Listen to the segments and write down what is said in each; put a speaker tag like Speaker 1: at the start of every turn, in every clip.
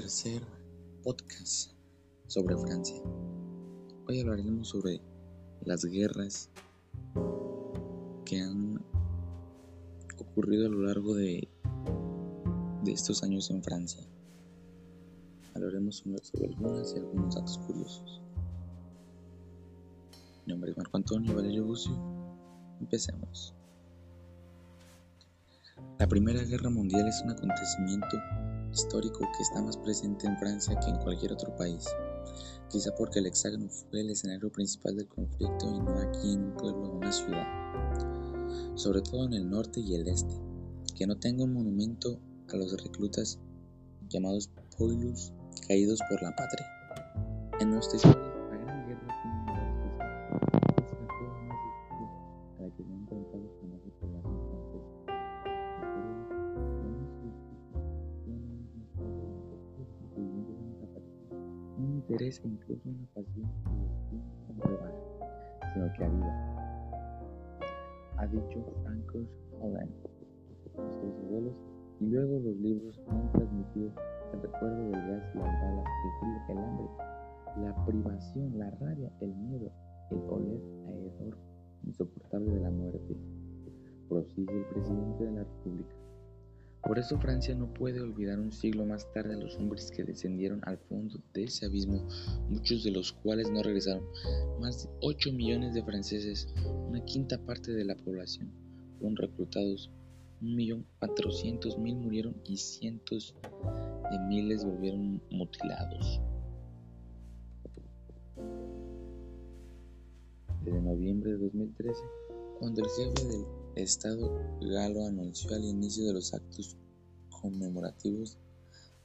Speaker 1: tercer podcast sobre Francia. Hoy hablaremos sobre las guerras que han ocurrido a lo largo de, de estos años en Francia. Hablaremos sobre algunas y algunos datos curiosos. Mi nombre es Marco Antonio Valerio Bucio. Empecemos. La Primera Guerra Mundial es un acontecimiento histórico que está más presente en Francia que en cualquier otro país, quizá porque el hexágono fue el escenario principal del conflicto y no aquí en un pueblo o una ciudad, sobre todo en el norte y el este, que no tenga un monumento a los reclutas llamados poilus caídos por la patria. En nuestra historia, interés e incluso una pasión que no sino que aviva. Ha dicho Francois Holland, nuestros abuelos, y luego los libros han transmitido el recuerdo del gas, las balas, el hambre, la privación, la rabia, el miedo, el oler a hedor insoportable de la muerte. Prosigue el presidente de la República. Por eso Francia no puede olvidar un siglo más tarde a los hombres que descendieron al fondo de ese abismo, muchos de los cuales no regresaron. Más de 8 millones de franceses, una quinta parte de la población, fueron reclutados. 1.400.000 murieron y cientos de miles volvieron mutilados. Desde noviembre de 2013, cuando el jefe del Estado galo anunció al inicio de los actos conmemorativos,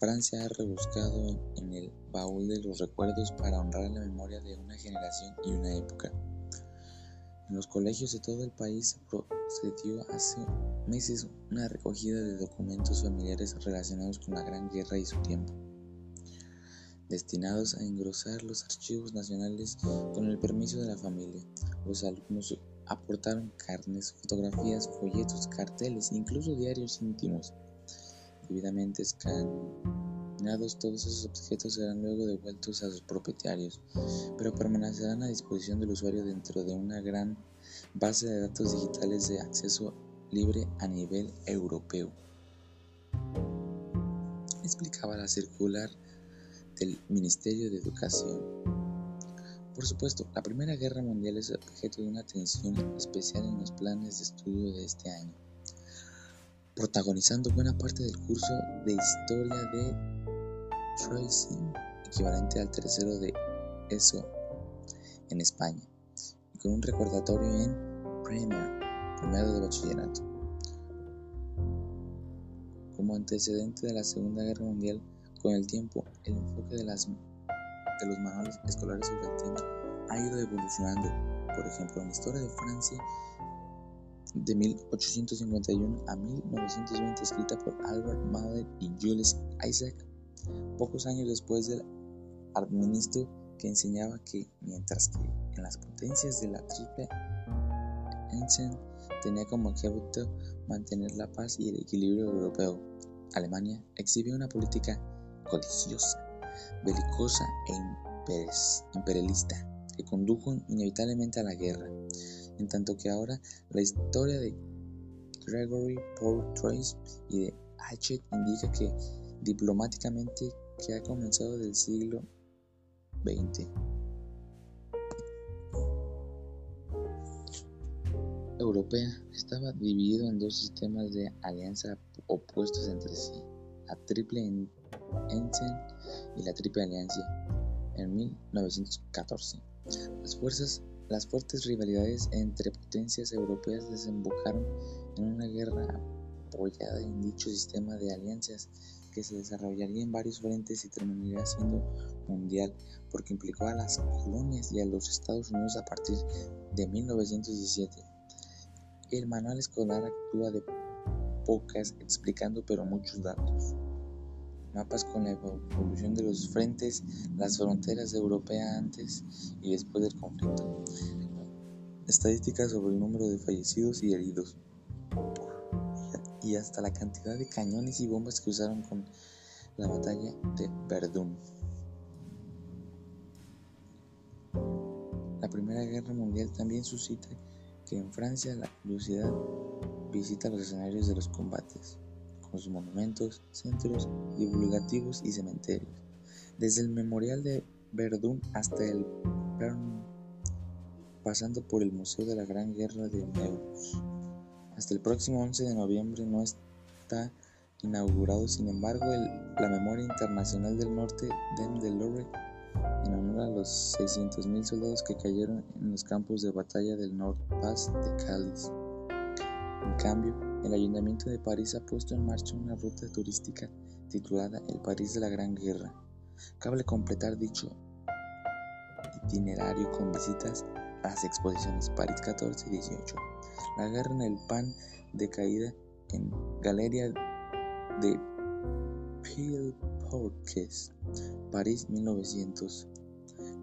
Speaker 1: Francia ha rebuscado en el baúl de los recuerdos para honrar la memoria de una generación y una época. En los colegios de todo el país se procedió hace meses una recogida de documentos familiares relacionados con la Gran Guerra y su tiempo, destinados a engrosar los archivos nacionales con el permiso de la familia. Los alumnos aportaron carnes, fotografías, folletos, carteles, incluso diarios íntimos. Debidamente escaneados, todos esos objetos serán luego devueltos a sus propietarios, pero permanecerán a disposición del usuario dentro de una gran base de datos digitales de acceso libre a nivel europeo. Explicaba la circular del Ministerio de Educación. Por supuesto, la Primera Guerra Mundial es objeto de una atención especial en los planes de estudio de este año, protagonizando buena parte del curso de Historia de Troisième, equivalente al tercero de ESO en España, y con un recordatorio en Premier, primero de bachillerato. Como antecedente de la Segunda Guerra Mundial, con el tiempo, el enfoque de las de los manuales escolares sobre el tema ha ido evolucionando. Por ejemplo, en la historia de Francia de 1851 a 1920, escrita por Albert Mallet y Jules Isaac, pocos años después del administro que enseñaba que mientras que en las potencias de la Triple Entente tenía como objetivo mantener la paz y el equilibrio europeo, Alemania exhibió una política codiciosa belicosa e imperialista que condujo inevitablemente a la guerra, en tanto que ahora la historia de Gregory Paul Troyes y de Hachette indica que diplomáticamente que ha comenzado del siglo XX. Europea estaba dividido en dos sistemas de alianza opuestos entre sí, la Triple Entente y la Triple Alianza en 1914. Las, fuerzas, las fuertes rivalidades entre potencias europeas desembocaron en una guerra apoyada en dicho sistema de alianzas que se desarrollaría en varios frentes y terminaría siendo mundial porque implicó a las colonias y a los Estados Unidos a partir de 1917. El manual escolar actúa de pocas explicando pero muchos datos mapas con la evolución de los frentes, las fronteras europeas antes y después del conflicto, estadísticas sobre el número de fallecidos y heridos, y hasta la cantidad de cañones y bombas que usaron con la batalla de Verdún. La Primera Guerra Mundial también suscita que en Francia la curiosidad visita los escenarios de los combates, con sus monumentos, centros divulgativos y cementerios. Desde el Memorial de Verdún hasta el Pern, pasando por el Museo de la Gran Guerra de Meuse. Hasta el próximo 11 de noviembre no está inaugurado, sin embargo, la Memoria Internacional del Norte Dame de Lorette en honor a los 600.000 soldados que cayeron en los campos de batalla del Nord Pas de Cáliz. En cambio, el Ayuntamiento de París ha puesto en marcha una ruta turística titulada El París de la Gran Guerra. Cabe completar dicho itinerario con visitas a las exposiciones París 14 y 18, La guerra en el pan de caída en Galería de Pilporques, París 1900,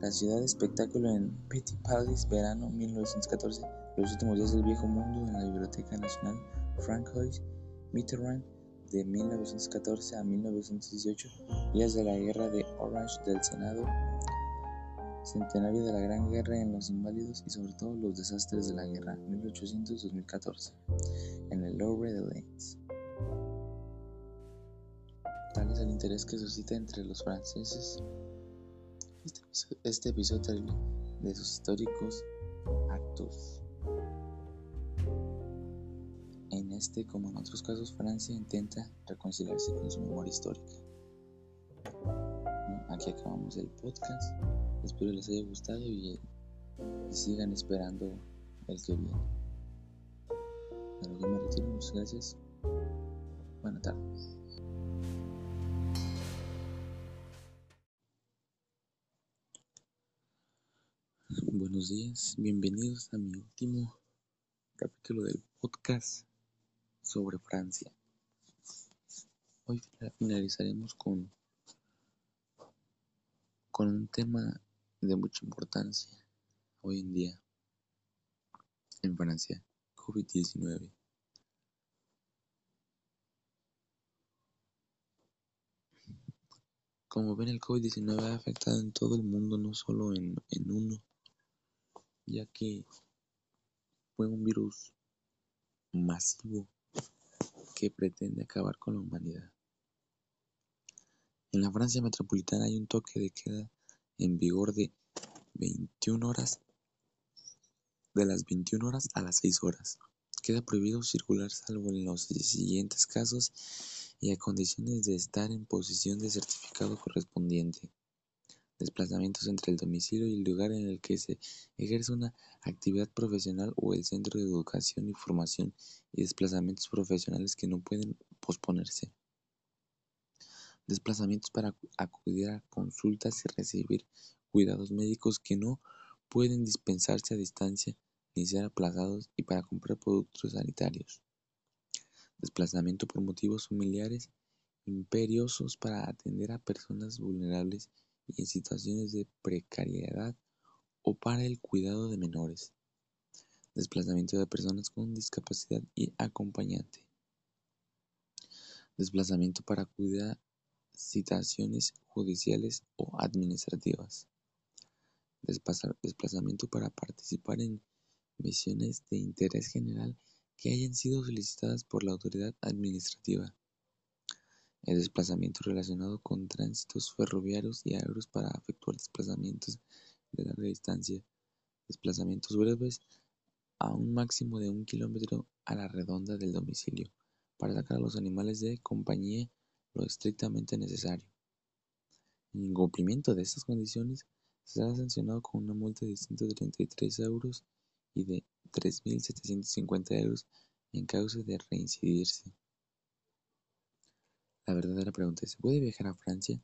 Speaker 1: La ciudad de espectáculo en Petit Palace, verano 1914, Los últimos días del viejo mundo en la Biblioteca Nacional Francois Mitterrand de 1914 a 1918, días de la guerra de Orange del Senado centenario de la Gran Guerra en los Inválidos y sobre todo los desastres de la guerra 1800-2014 en el Louvre de Lens. Tal es el interés que suscita entre los franceses este episodio, este de sus históricos actos. Este, como en otros casos, Francia intenta reconciliarse con su memoria histórica. Aquí acabamos el podcast. Espero les haya gustado y, sigan esperando el que viene. A lo que me retiro, muchas gracias. Buenas tardes. Buenos días, bienvenidos a mi último capítulo del podcast sobre Francia. Hoy finalizaremos con, con un tema de mucha importancia hoy en día en Francia, COVID-19. Como ven, el COVID-19 ha afectado en todo el mundo, no solo en, en uno, ya que fue un virus masivo que pretende acabar con la humanidad. En la Francia metropolitana hay un toque de queda en vigor de 21 horas de las 21 horas a las 6 horas. Queda prohibido circular salvo en los siguientes casos y a condiciones de estar en posición de certificado correspondiente. Desplazamientos entre el domicilio y el lugar en el que se ejerce una actividad profesional o el centro de educación y formación y desplazamientos profesionales que no pueden posponerse desplazamientos para acudir a consultas y recibir cuidados médicos que no pueden dispensarse a distancia ni ser aplazados y para comprar productos sanitarios. Desplazamiento por motivos familiares imperiosos para atender a personas vulnerables y en situaciones de precariedad o para el cuidado de menores. Desplazamiento de personas con discapacidad y acompañante. Desplazamiento para cuidar citaciones judiciales o administrativas, desplazamiento para participar en misiones de interés general que hayan sido solicitadas por la autoridad administrativa, el desplazamiento relacionado con tránsitos ferroviarios y aéreos para efectuar desplazamientos de larga distancia, desplazamientos breves a un máximo de un kilómetro a la redonda del domicilio, para sacar a los animales de compañía lo estrictamente necesario. En incumplimiento de estas condiciones, será sancionado con una multa de 133 euros y de 3.750 euros en caso de reincidirse. La verdadera pregunta es, ¿se puede viajar a Francia?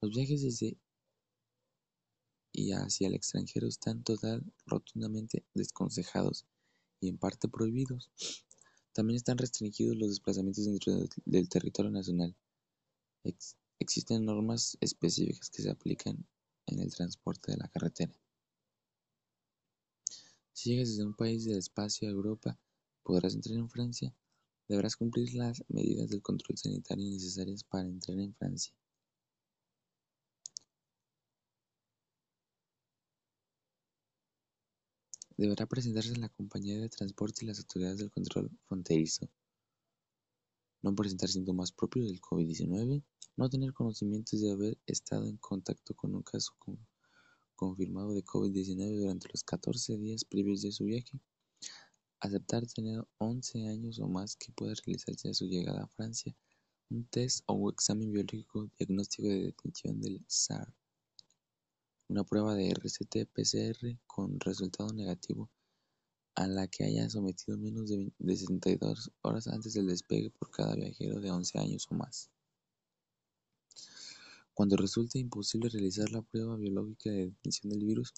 Speaker 1: Los viajes desde y hacia el extranjero están total, rotundamente desconsejados y en parte prohibidos. También están restringidos los desplazamientos dentro del territorio nacional. Existen normas específicas que se aplican en el transporte de la carretera. Si llegas desde un país del espacio a Europa, podrás entrar en Francia. Deberás cumplir las medidas de control sanitario necesarias para entrar en Francia. Deberá presentarse la compañía de transporte y las autoridades del control fronterizo. No presentar síntomas propios del COVID-19. No tener conocimientos de haber estado en contacto con un caso confirmado de COVID-19 durante los 14 días previos de su viaje Aceptar tener 11 años o más que pueda realizarse a su llegada a Francia un test o examen biológico diagnóstico de detención del SARS una prueba de RCT-PCR con resultado negativo a la que haya sometido menos de 72 horas antes del despegue por cada viajero de 11 años o más. Cuando resulte imposible realizar la prueba biológica de detención del virus,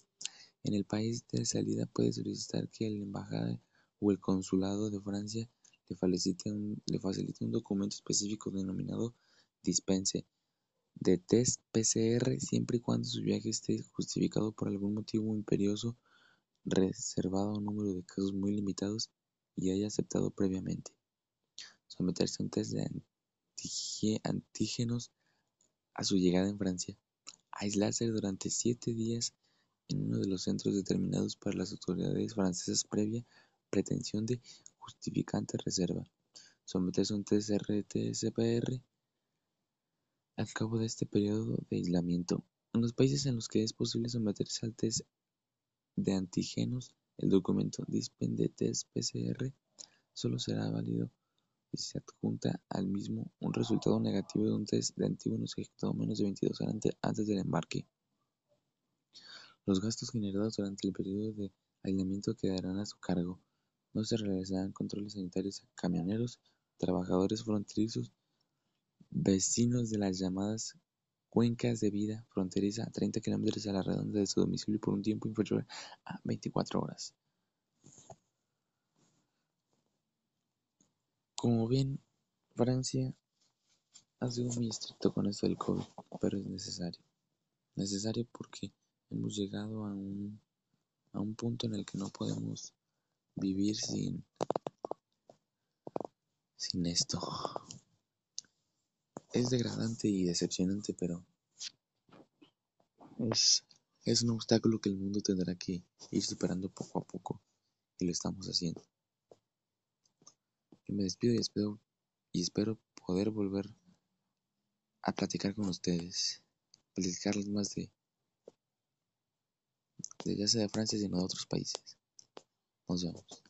Speaker 1: en el país de salida puede solicitar que la embajada o el consulado de Francia le facilite un, documento específico denominado dispense de test PCR siempre y cuando su viaje esté justificado por algún motivo imperioso reservado a un número de casos muy limitados y haya aceptado previamente. Someterse a un test de antígenos a su llegada en Francia. Aislarse durante siete días en uno de los centros determinados para las autoridades francesas previa pretensión de justificante reserva. Someterse a un test RT-PCR al cabo de este periodo de aislamiento. En los países en los que es posible someterse al test de antígenos, el documento de test PCR solo será válido si se adjunta al mismo un resultado negativo de un test de antígenos ejecutado menos de 22 horas antes del embarque. Los gastos generados durante el periodo de aislamiento quedarán a su cargo. No se realizarán controles sanitarios a camioneros, trabajadores fronterizos vecinos de las llamadas cuencas de vida fronteriza a 30 kilómetros a la redonda de su domicilio por un tiempo inferior a 24 horas. Como ven, Francia ha sido muy estricto con esto del COVID, pero es necesario. Necesario porque hemos llegado a un, a un punto en el que no podemos vivir sin, sin esto. Es degradante y decepcionante, pero es, es un obstáculo que el mundo tendrá que ir superando poco a poco y lo estamos haciendo. Yo me despido y espero, y espero poder volver a platicar con ustedes, platicarles más de, de ya sea de Francia sino de otros países. 맞 아.